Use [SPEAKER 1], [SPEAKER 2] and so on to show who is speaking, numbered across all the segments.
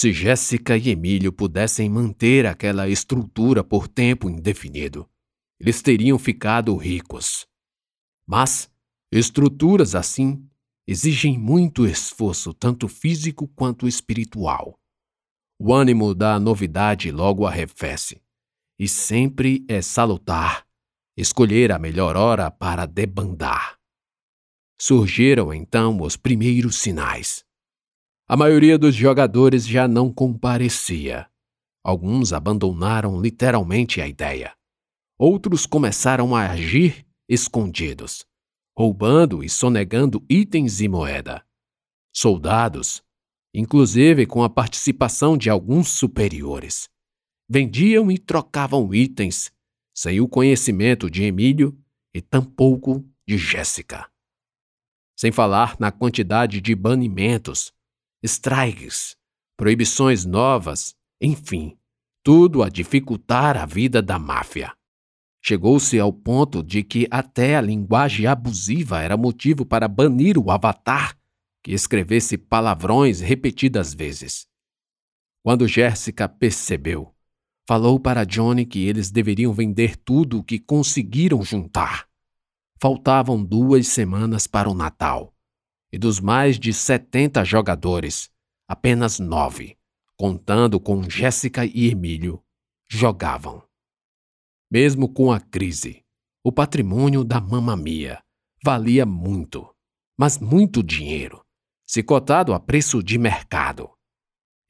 [SPEAKER 1] Se Jéssica e Emílio pudessem manter aquela estrutura por tempo indefinido, eles teriam ficado ricos. Mas estruturas assim exigem muito esforço, tanto físico quanto espiritual. O ânimo da novidade logo arrefece, e sempre é salutar escolher a melhor hora para debandar. Surgiram então os primeiros sinais. A maioria dos jogadores já não comparecia. Alguns abandonaram literalmente a ideia. Outros começaram a agir escondidos, roubando e sonegando itens e moeda. Soldados, inclusive com a participação de alguns superiores, vendiam e trocavam itens sem o conhecimento de Emílio e tampouco de Jéssica. Sem falar na quantidade de banimentos, strikes, proibições novas, enfim, tudo a dificultar a vida da máfia. Chegou-se ao ponto de que até a linguagem abusiva era motivo para banir o avatar que escrevesse palavrões repetidas vezes. Quando Jéssica percebeu Falou para Johnny que eles deveriam vender tudo o que conseguiram juntar. Faltavam duas semanas para o Natal. E dos mais de 70 jogadores, apenas nove, contando com Jéssica e Emílio, jogavam. Mesmo com a crise, o patrimônio da Mamamia valia muito, mas muito dinheiro, se cotado a preço de mercado.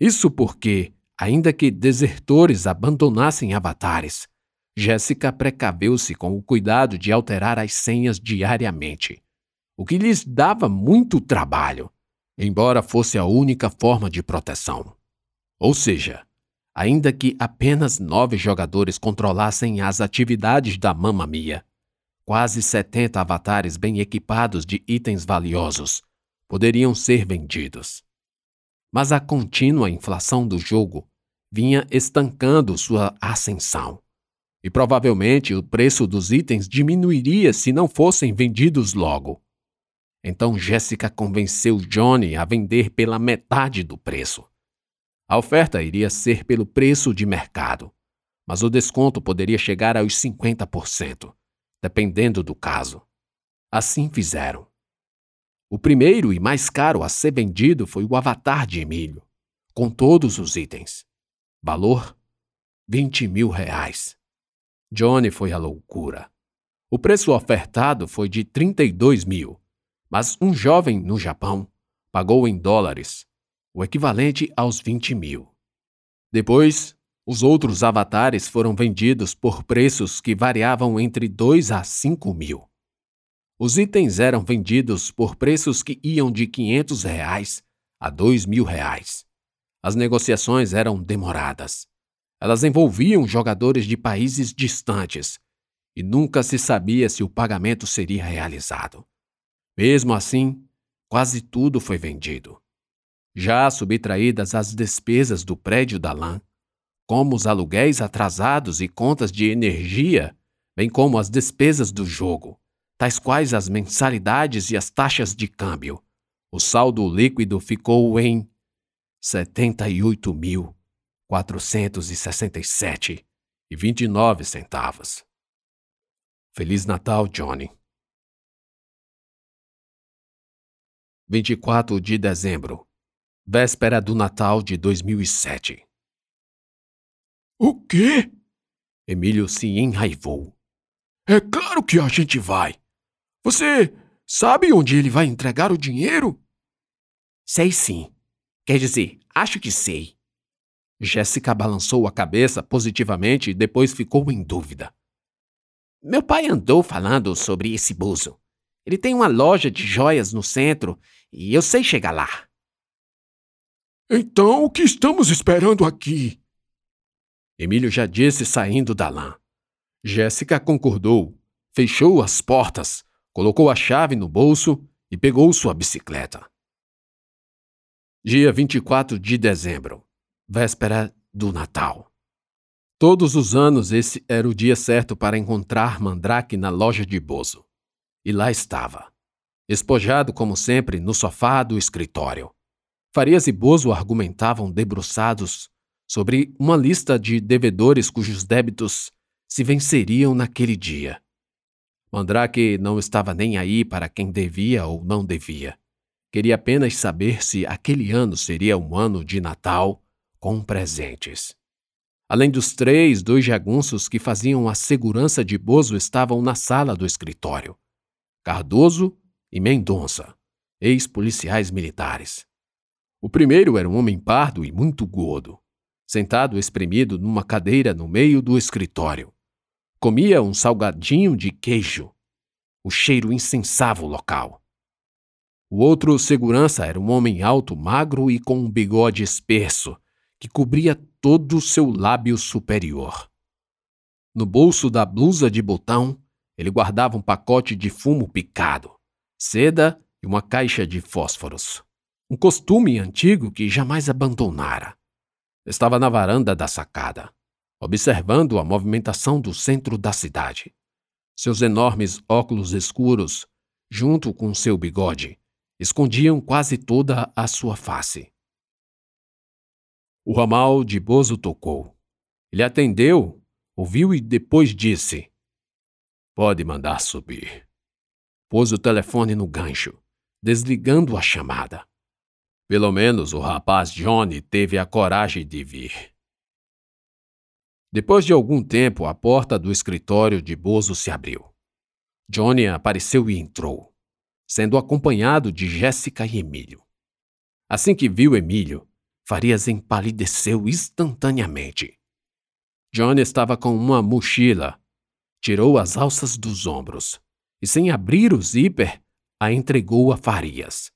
[SPEAKER 1] Isso porque Ainda que desertores abandonassem avatares, Jéssica precaveu-se com o cuidado de alterar as senhas diariamente, o que lhes dava muito trabalho, embora fosse a única forma de proteção. Ou seja, ainda que apenas nove jogadores controlassem as atividades da Mamma Mia, quase 70 avatares bem equipados de itens valiosos poderiam ser vendidos mas a contínua inflação do jogo vinha estancando sua ascensão. E provavelmente o preço dos itens diminuiria se não fossem vendidos logo. Então Jéssica convenceu Johnny a vender pela metade do preço. A oferta iria ser pelo preço de mercado, mas o desconto poderia chegar aos 50%, dependendo do caso. Assim fizeram. O primeiro e mais caro a ser vendido foi o avatar de Emílio, com todos os itens. Valor: 20 mil reais. Johnny foi à loucura. O preço ofertado foi de 32 mil, mas um jovem no Japão pagou em dólares, o equivalente aos 20 mil. Depois, os outros avatares foram vendidos por preços que variavam entre 2 a 5 mil. Os itens eram vendidos por preços que iam de 500 reais a 2 mil reais. As negociações eram demoradas. Elas envolviam jogadores de países distantes e nunca se sabia se o pagamento seria realizado. Mesmo assim, quase tudo foi vendido. Já subtraídas as despesas do prédio da LAN, como os aluguéis atrasados e contas de energia, bem como as despesas do jogo, tais quais as mensalidades e as taxas de câmbio. O saldo líquido ficou em setenta e oito mil quatrocentos 24 de dezembro, véspera do Natal de 2007.
[SPEAKER 2] O quê?
[SPEAKER 1] Emílio se enraivou.
[SPEAKER 2] É claro que a gente vai. Você sabe onde ele vai entregar o dinheiro?
[SPEAKER 3] Sei sim. Quer dizer, acho que sei.
[SPEAKER 1] Jéssica balançou a cabeça positivamente e depois ficou em dúvida.
[SPEAKER 3] Meu pai andou falando sobre esse buzo. Ele tem uma loja de joias no centro e eu sei chegar lá.
[SPEAKER 2] Então, o que estamos esperando aqui?
[SPEAKER 1] Emílio já disse saindo da lã. Jéssica concordou, fechou as portas, colocou a chave no bolso e pegou sua bicicleta. Dia 24 de dezembro, véspera do Natal. Todos os anos esse era o dia certo para encontrar Mandrake na loja de Bozo. E lá estava, espojado como sempre no sofá do escritório, Farias e Bozo argumentavam debruçados sobre uma lista de devedores cujos débitos se venceriam naquele dia. Mandrake não estava nem aí para quem devia ou não devia. Queria apenas saber se aquele ano seria um ano de Natal com presentes. Além dos três, dois jagunços que faziam a segurança de Bozo estavam na sala do escritório. Cardoso e Mendonça, ex-policiais militares. O primeiro era um homem pardo e muito gordo, sentado espremido numa cadeira no meio do escritório. Comia um salgadinho de queijo. O cheiro incensava o local. O outro segurança era um homem alto, magro e com um bigode espesso, que cobria todo o seu lábio superior. No bolso da blusa de botão, ele guardava um pacote de fumo picado, seda e uma caixa de fósforos. Um costume antigo que jamais abandonara. Estava na varanda da sacada observando a movimentação do centro da cidade. Seus enormes óculos escuros, junto com seu bigode, escondiam quase toda a sua face. O ramal de Bozo tocou. Ele atendeu, ouviu e depois disse: Pode mandar subir. Pôs o telefone no gancho, desligando a chamada. Pelo menos o rapaz Johnny teve a coragem de vir. Depois de algum tempo, a porta do escritório de Bozo se abriu. Johnny apareceu e entrou, sendo acompanhado de Jéssica e Emílio. Assim que viu Emílio, Farias empalideceu instantaneamente. Johnny estava com uma mochila, tirou as alças dos ombros e, sem abrir o zíper, a entregou a Farias.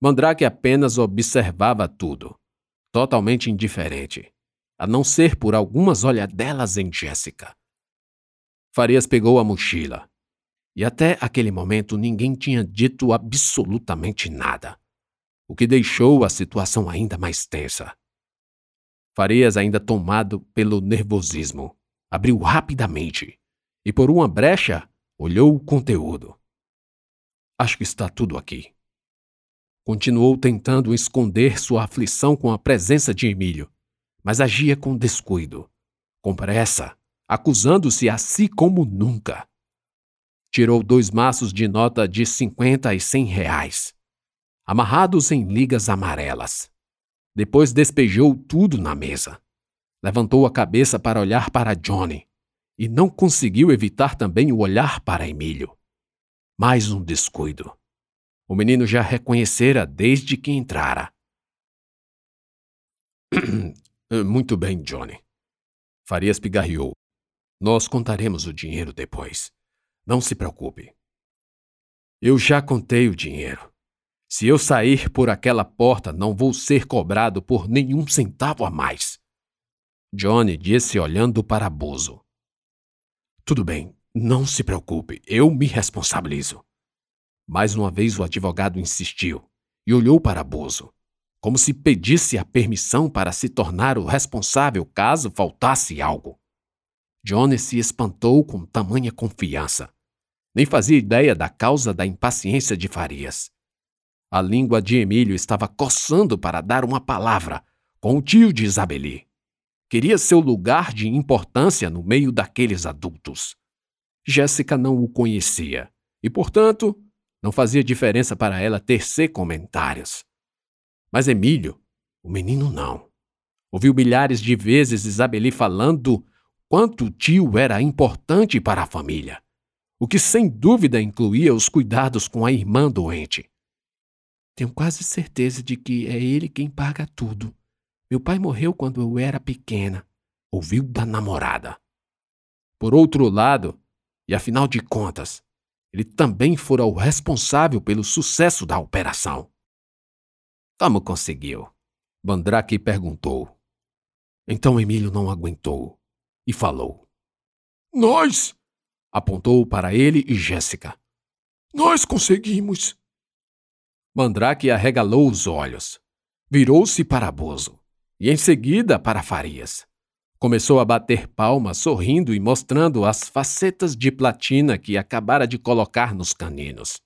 [SPEAKER 1] Mandrake apenas observava tudo, totalmente indiferente a não ser por algumas olhadelas em Jéssica. Farias pegou a mochila. E até aquele momento ninguém tinha dito absolutamente nada, o que deixou a situação ainda mais tensa. Farias, ainda tomado pelo nervosismo, abriu rapidamente e, por uma brecha, olhou o conteúdo. Acho que está tudo aqui. Continuou tentando esconder sua aflição com a presença de Emílio, mas agia com descuido, com pressa, acusando-se a si como nunca. Tirou dois maços de nota de cinquenta e cem reais, amarrados em ligas amarelas. Depois despejou tudo na mesa. Levantou a cabeça para olhar para Johnny e não conseguiu evitar também o olhar para Emílio. Mais um descuido. O menino já reconhecera desde que entrara.
[SPEAKER 2] Muito bem, Johnny. Farias pigarreou. Nós contaremos o dinheiro depois. Não se preocupe.
[SPEAKER 1] Eu já contei o dinheiro. Se eu sair por aquela porta, não vou ser cobrado por nenhum centavo a mais. Johnny disse olhando para Bozo.
[SPEAKER 2] Tudo bem, não se preocupe, eu me responsabilizo.
[SPEAKER 1] Mais uma vez o advogado insistiu e olhou para Bozo como se pedisse a permissão para se tornar o responsável caso faltasse algo. Johnny se espantou com tamanha confiança. Nem fazia ideia da causa da impaciência de Farias. A língua de Emílio estava coçando para dar uma palavra com o tio de Isabeli. Queria seu lugar de importância no meio daqueles adultos. Jéssica não o conhecia e, portanto, não fazia diferença para ela tecer comentários. Mas Emílio, o menino não. Ouviu milhares de vezes Isabeli falando quanto o tio era importante para a família, o que sem dúvida incluía os cuidados com a irmã doente. Tenho quase certeza de que é ele quem paga tudo. Meu pai morreu quando eu era pequena, ouviu da namorada. Por outro lado, e afinal de contas, ele também fora o responsável pelo sucesso da operação. Como conseguiu? Mandrake perguntou. Então Emílio não aguentou e falou.
[SPEAKER 2] Nós!
[SPEAKER 1] Apontou para ele e Jéssica.
[SPEAKER 2] Nós conseguimos!
[SPEAKER 1] Mandrake arregalou os olhos, virou-se para Bozo e em seguida para Farias. Começou a bater palmas, sorrindo e mostrando as facetas de platina que acabara de colocar nos caninos.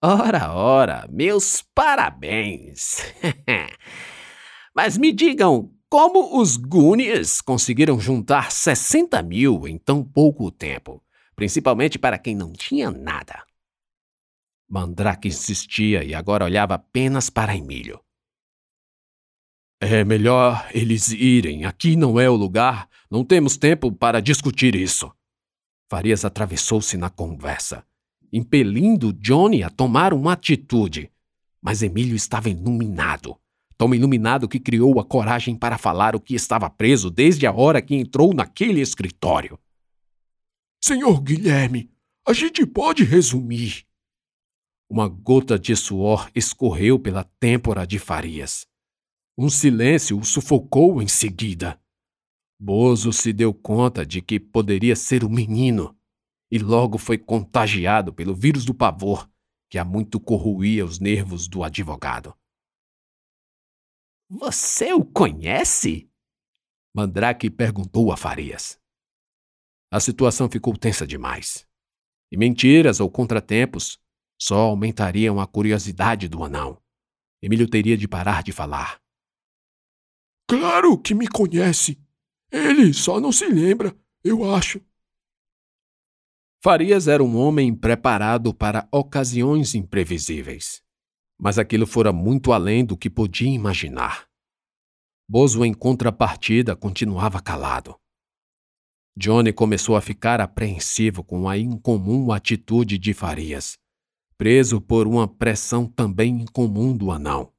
[SPEAKER 3] Ora, ora, meus parabéns! Mas me digam, como os Goonies conseguiram juntar 60 mil em tão pouco tempo? Principalmente para quem não tinha nada. Mandrake insistia e agora olhava apenas para Emílio.
[SPEAKER 2] É melhor eles irem. Aqui não é o lugar. Não temos tempo para discutir isso. Farias atravessou-se na conversa, impelindo Johnny a tomar uma atitude. Mas Emílio estava iluminado. Tão iluminado que criou a coragem para falar o que estava preso desde a hora que entrou naquele escritório.
[SPEAKER 4] Senhor Guilherme, a gente pode resumir.
[SPEAKER 2] Uma gota de suor escorreu pela têmpora de Farias. Um silêncio o sufocou em seguida. Bozo se deu conta de que poderia ser o menino e logo foi contagiado pelo vírus do pavor que há muito corroía os nervos do advogado.
[SPEAKER 3] Você o conhece?
[SPEAKER 2] Mandrake perguntou a Farias. A situação ficou tensa demais. E mentiras ou contratempos só aumentariam a curiosidade do anão. Emílio teria de parar de falar.
[SPEAKER 4] Claro que me conhece. Ele só não se lembra, eu acho.
[SPEAKER 2] Farias era um homem preparado para ocasiões imprevisíveis. Mas aquilo fora muito além do que podia imaginar. Bozo, em contrapartida, continuava calado. Johnny começou a ficar apreensivo com a incomum atitude de Farias preso por uma pressão também incomum do anão.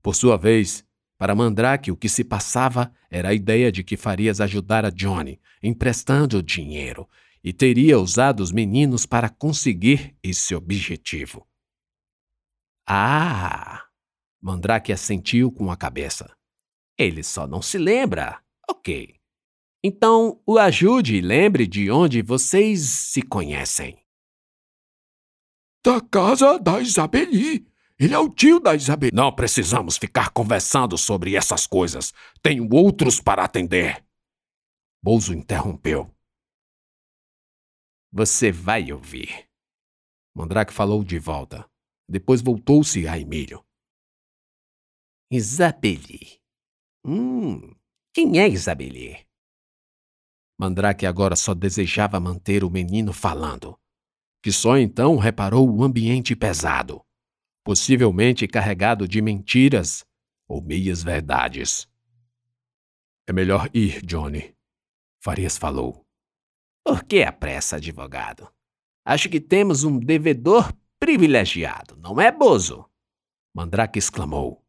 [SPEAKER 2] Por sua vez, para Mandrake o que se passava era a ideia de que Farias ajudara Johnny, emprestando dinheiro, e teria usado os meninos para conseguir esse objetivo.
[SPEAKER 3] Ah! Mandrake assentiu com a cabeça. Ele só não se lembra. Ok. Então o ajude e lembre de onde vocês se conhecem
[SPEAKER 4] da casa da Isabeli. Ele é o tio da Isabeli.
[SPEAKER 2] Não precisamos ficar conversando sobre essas coisas. Tenho outros para atender. Bozo interrompeu.
[SPEAKER 3] Você vai ouvir.
[SPEAKER 2] Mandrake falou de volta. Depois voltou-se a Emílio.
[SPEAKER 3] Isabeli. Hum, quem é Isabeli?
[SPEAKER 2] Mandrake agora só desejava manter o menino falando que só então reparou o ambiente pesado, possivelmente carregado de mentiras ou meias-verdades. É melhor ir, Johnny, Farias falou.
[SPEAKER 3] Por que a pressa, advogado? Acho que temos um devedor privilegiado, não é, Bozo?
[SPEAKER 2] Mandrake exclamou.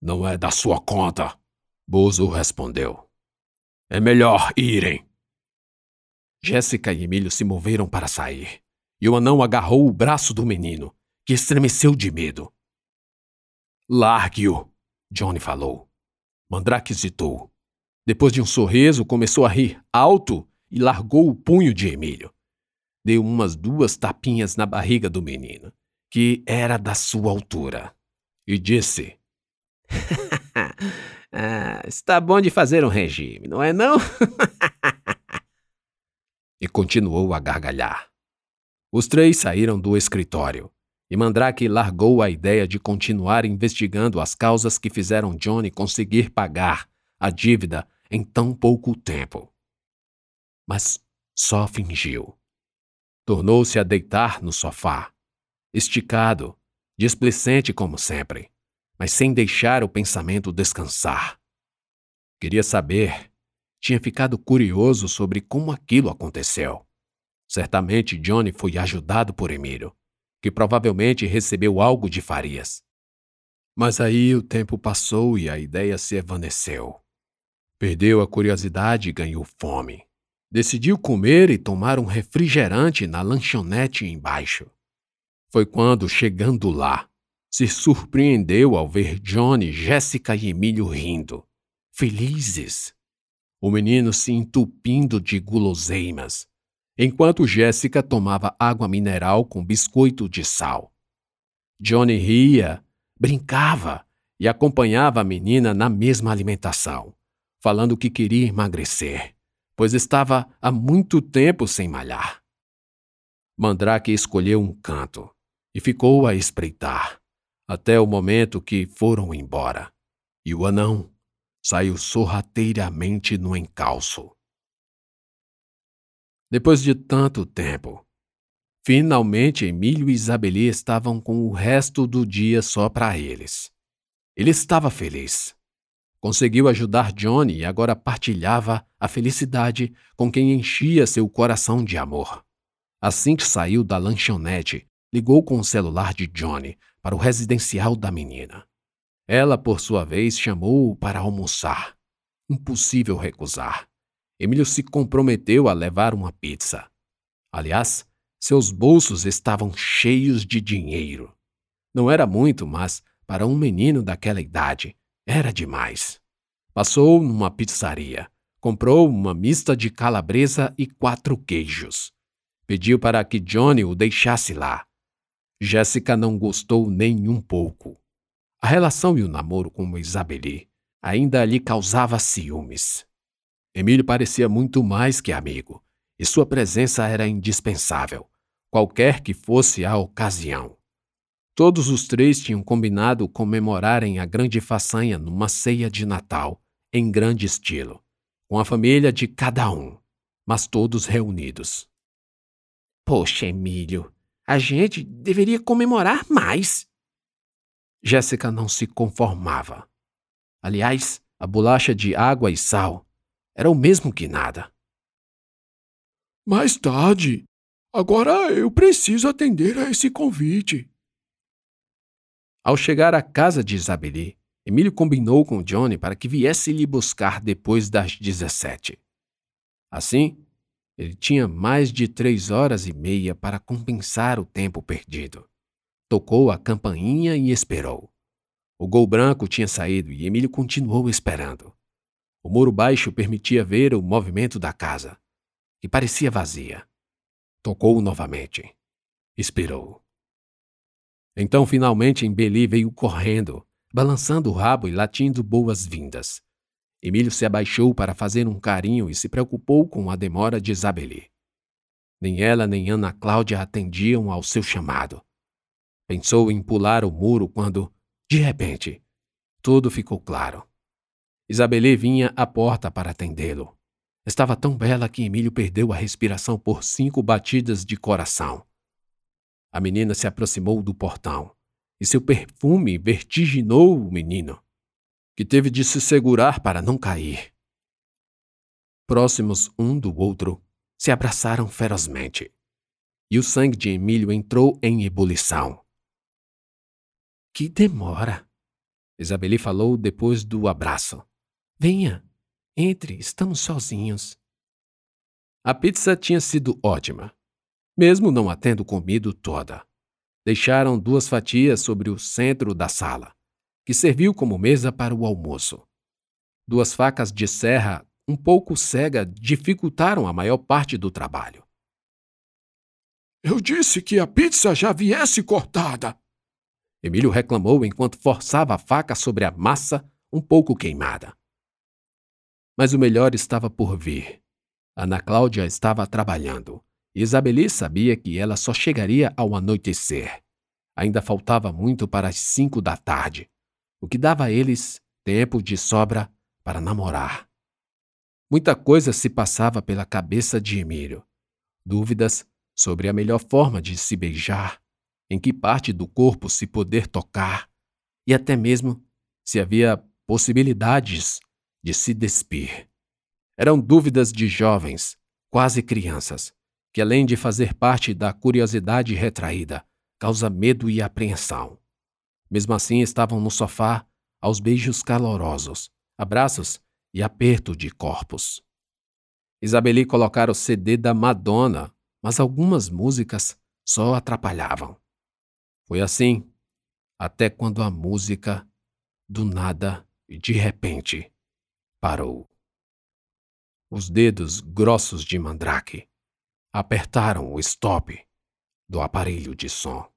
[SPEAKER 2] Não é da sua conta, Bozo respondeu. É melhor irem. Jéssica e Emílio se moveram para sair, e o anão agarrou o braço do menino, que estremeceu de medo. Largue-o, Johnny falou. Mandrake hesitou. Depois de um sorriso, começou a rir alto e largou o punho de Emílio. Deu umas duas tapinhas na barriga do menino, que era da sua altura, e disse:
[SPEAKER 3] ah, Está bom de fazer um regime, não é não?
[SPEAKER 2] e continuou a gargalhar. Os três saíram do escritório e Mandrake largou a ideia de continuar investigando as causas que fizeram Johnny conseguir pagar a dívida em tão pouco tempo. Mas só fingiu. Tornou-se a deitar no sofá, esticado, displicente como sempre, mas sem deixar o pensamento descansar. Queria saber tinha ficado curioso sobre como aquilo aconteceu. Certamente Johnny foi ajudado por Emílio, que provavelmente recebeu algo de Farias. Mas aí o tempo passou e a ideia se evaneceu. Perdeu a curiosidade e ganhou fome. Decidiu comer e tomar um refrigerante na lanchonete embaixo. Foi quando, chegando lá, se surpreendeu ao ver Johnny, Jéssica e Emílio rindo, felizes o menino se entupindo de guloseimas, enquanto Jéssica tomava água mineral com biscoito de sal. Johnny ria, brincava e acompanhava a menina na mesma alimentação, falando que queria emagrecer, pois estava há muito tempo sem malhar. Mandrake escolheu um canto e ficou a espreitar, até o momento que foram embora, e o anão saiu sorrateiramente no encalço. Depois de tanto tempo, finalmente Emílio e Isabeli estavam com o resto do dia só para eles. Ele estava feliz. Conseguiu ajudar Johnny e agora partilhava a felicidade com quem enchia seu coração de amor. Assim que saiu da lanchonete, ligou com o celular de Johnny para o residencial da menina. Ela, por sua vez, chamou-o para almoçar. Impossível recusar. Emílio se comprometeu a levar uma pizza. Aliás, seus bolsos estavam cheios de dinheiro. Não era muito, mas para um menino daquela idade era demais. Passou numa pizzaria, comprou uma mista de calabresa e quatro queijos. Pediu para que Johnny o deixasse lá. Jéssica não gostou nem um pouco. A relação e o namoro com Isabeli ainda lhe causava ciúmes. Emílio parecia muito mais que amigo, e sua presença era indispensável, qualquer que fosse a ocasião. Todos os três tinham combinado comemorarem a grande façanha numa ceia de Natal, em grande estilo, com a família de cada um, mas todos reunidos.
[SPEAKER 3] Poxa, Emílio, a gente deveria comemorar mais.
[SPEAKER 2] Jéssica não se conformava. Aliás, a bolacha de água e sal era o mesmo que nada.
[SPEAKER 4] Mais tarde. Agora eu preciso atender a esse convite.
[SPEAKER 2] Ao chegar à casa de Isabeli, Emílio combinou com Johnny para que viesse lhe buscar depois das 17. Assim, ele tinha mais de três horas e meia para compensar o tempo perdido. Tocou a campainha e esperou. O gol branco tinha saído e Emílio continuou esperando. O muro baixo permitia ver o movimento da casa, que parecia vazia. Tocou novamente. Expirou. Então, finalmente, Embeli veio correndo, balançando o rabo e latindo boas-vindas. Emílio se abaixou para fazer um carinho e se preocupou com a demora de Isabeli. Nem ela nem Ana Cláudia atendiam ao seu chamado. Pensou em pular o muro quando, de repente, tudo ficou claro. Isabelê vinha à porta para atendê-lo. Estava tão bela que Emílio perdeu a respiração por cinco batidas de coração. A menina se aproximou do portão e seu perfume vertiginou o menino, que teve de se segurar para não cair. Próximos um do outro, se abraçaram ferozmente. E o sangue de Emílio entrou em ebulição. Que demora! Isabeli falou depois do abraço. Venha, entre, estamos sozinhos. A pizza tinha sido ótima, mesmo não a tendo comido toda. Deixaram duas fatias sobre o centro da sala, que serviu como mesa para o almoço. Duas facas de serra, um pouco cega, dificultaram a maior parte do trabalho.
[SPEAKER 4] Eu disse que a pizza já viesse cortada.
[SPEAKER 2] Emílio reclamou enquanto forçava a faca sobre a massa um pouco queimada. Mas o melhor estava por vir. Ana Cláudia estava trabalhando. Isabeli sabia que ela só chegaria ao anoitecer. Ainda faltava muito para as cinco da tarde, o que dava a eles tempo de sobra para namorar. Muita coisa se passava pela cabeça de Emílio. Dúvidas sobre a melhor forma de se beijar, em que parte do corpo se poder tocar, e até mesmo se havia possibilidades de se despir. Eram dúvidas de jovens, quase crianças, que além de fazer parte da curiosidade retraída, causa medo e apreensão. Mesmo assim, estavam no sofá, aos beijos calorosos, abraços e aperto de corpos. Isabeli colocara o CD da Madonna, mas algumas músicas só atrapalhavam. Foi assim, até quando a música, do nada e de repente, parou. Os dedos grossos de Mandrake apertaram o stop do aparelho de som.